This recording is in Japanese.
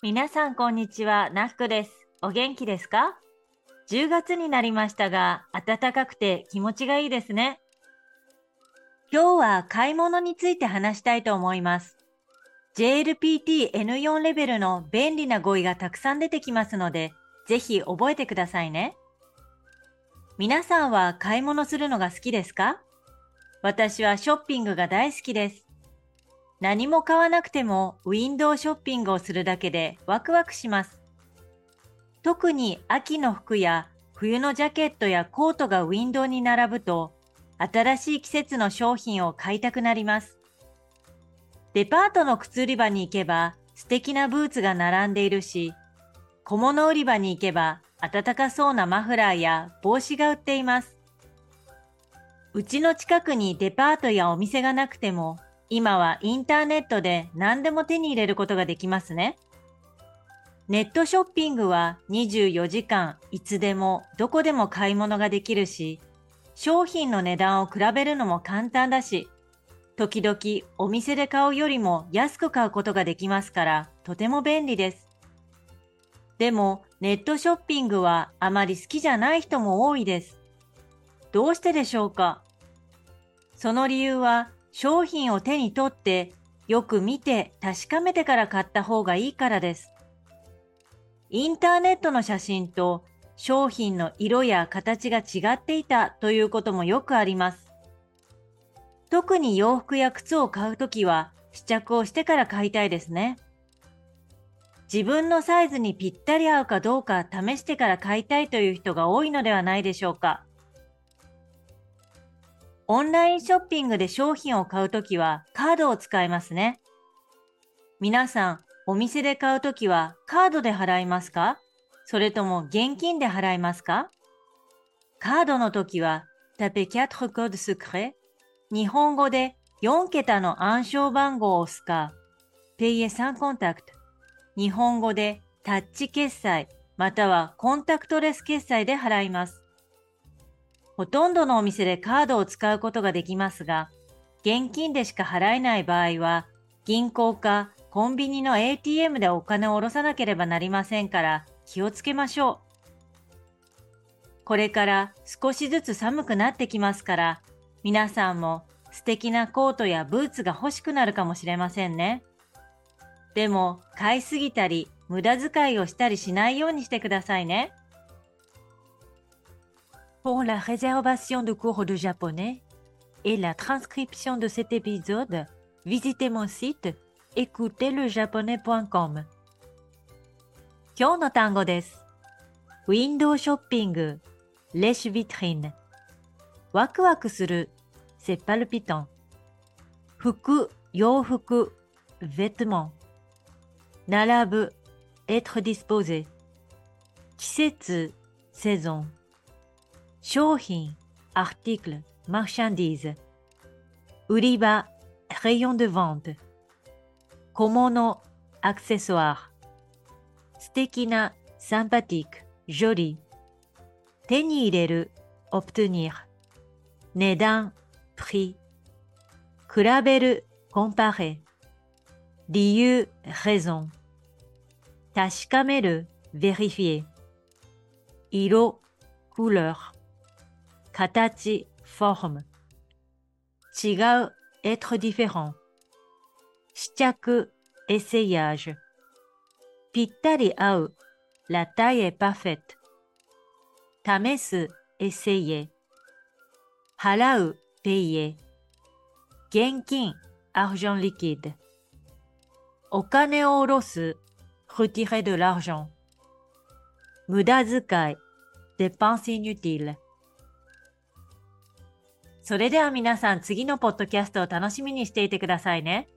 皆さんこんにちは、ナックです。お元気ですか ?10 月になりましたが、暖かくて気持ちがいいですね。今日は買い物について話したいと思います。JLPT N4 レベルの便利な語彙がたくさん出てきますので、ぜひ覚えてくださいね。皆さんは買い物するのが好きですか？私はショッピングが大好きです。何も買わなくてもウィンドウショッピングをするだけでワクワクします。特に秋の服や冬のジャケットやコートがウィンドウに並ぶと新しい季節の商品を買いたくなります。デパートの靴売り場に行けば素敵なブーツが並んでいるし、小物売り場に行けば暖かそうなマフラーや帽子が売っています。うちの近くにデパートやお店がなくても、今はインターネットで何でも手に入れることができますね。ネットショッピングは24時間いつでもどこでも買い物ができるし、商品の値段を比べるのも簡単だし、時々お店で買うよりも安く買うことができますからとても便利です。でもネットショッピングはあまり好きじゃない人も多いです。どうしてでしょうか？その理由は商品を手に取ってよく見て確かめてから買った方がいいからです。インターネットの写真と商品の色や形が違っていたということもよくあります。特に洋服や靴を買うときは試着をしてから買いたいですね。自分のサイズにぴったり合うかどうか試してから買いたいという人が多いのではないでしょうか。オンラインショッピングで商品を買うときはカードを使いますね。皆さん、お店で買うときはカードで払いますか？それとも現金で払いますか？カードのときは、タペ4コードスクレ日本語で4桁の暗証番号を押すか、ペイエサンコンタクト日本語でタッチ決済またはコンタクトレス決済で払います。ほとんどのお店でカードを使うことができますが、現金でしか払えない場合は、銀行かコンビニの ATM でお金を下ろさなければなりませんから気をつけましょう。これから少しずつ寒くなってきますから、皆さんも素敵なコートやブーツが欲しくなるかもしれませんね。でも、買いすぎたり、無駄遣いをしたりしないようにしてくださいね。Pour la réservation de cours de japonais et la transcription de cet épisode, visitez mon site écoutezlejaponais.com. 今日の単語です。ウィンドウショッピング、レシュビトリン。ワクワクする、セパルピトン。服、洋服、ベトモン。並ぶ、être disposé。季節、セゾン。 商品、article, marchandise。売り場、rayon de vente。小物、accessoire。素敵な、sympathique, joli。手に入れる、obtenir。値段、prix。比べる、comparer。理由、raison。確かめる、vérifier。色、couleur。 形、forme。違う、être différent。試着、essayage。ぴったり合う、la taille est parfaite。試す、essayer。払う、payer。現金、argent liquide。お金を下ろす、retirer de l'argent。無駄遣い、dépenses inutiles。 それでは皆さん次のポッドキャストを楽しみにしていてくださいね。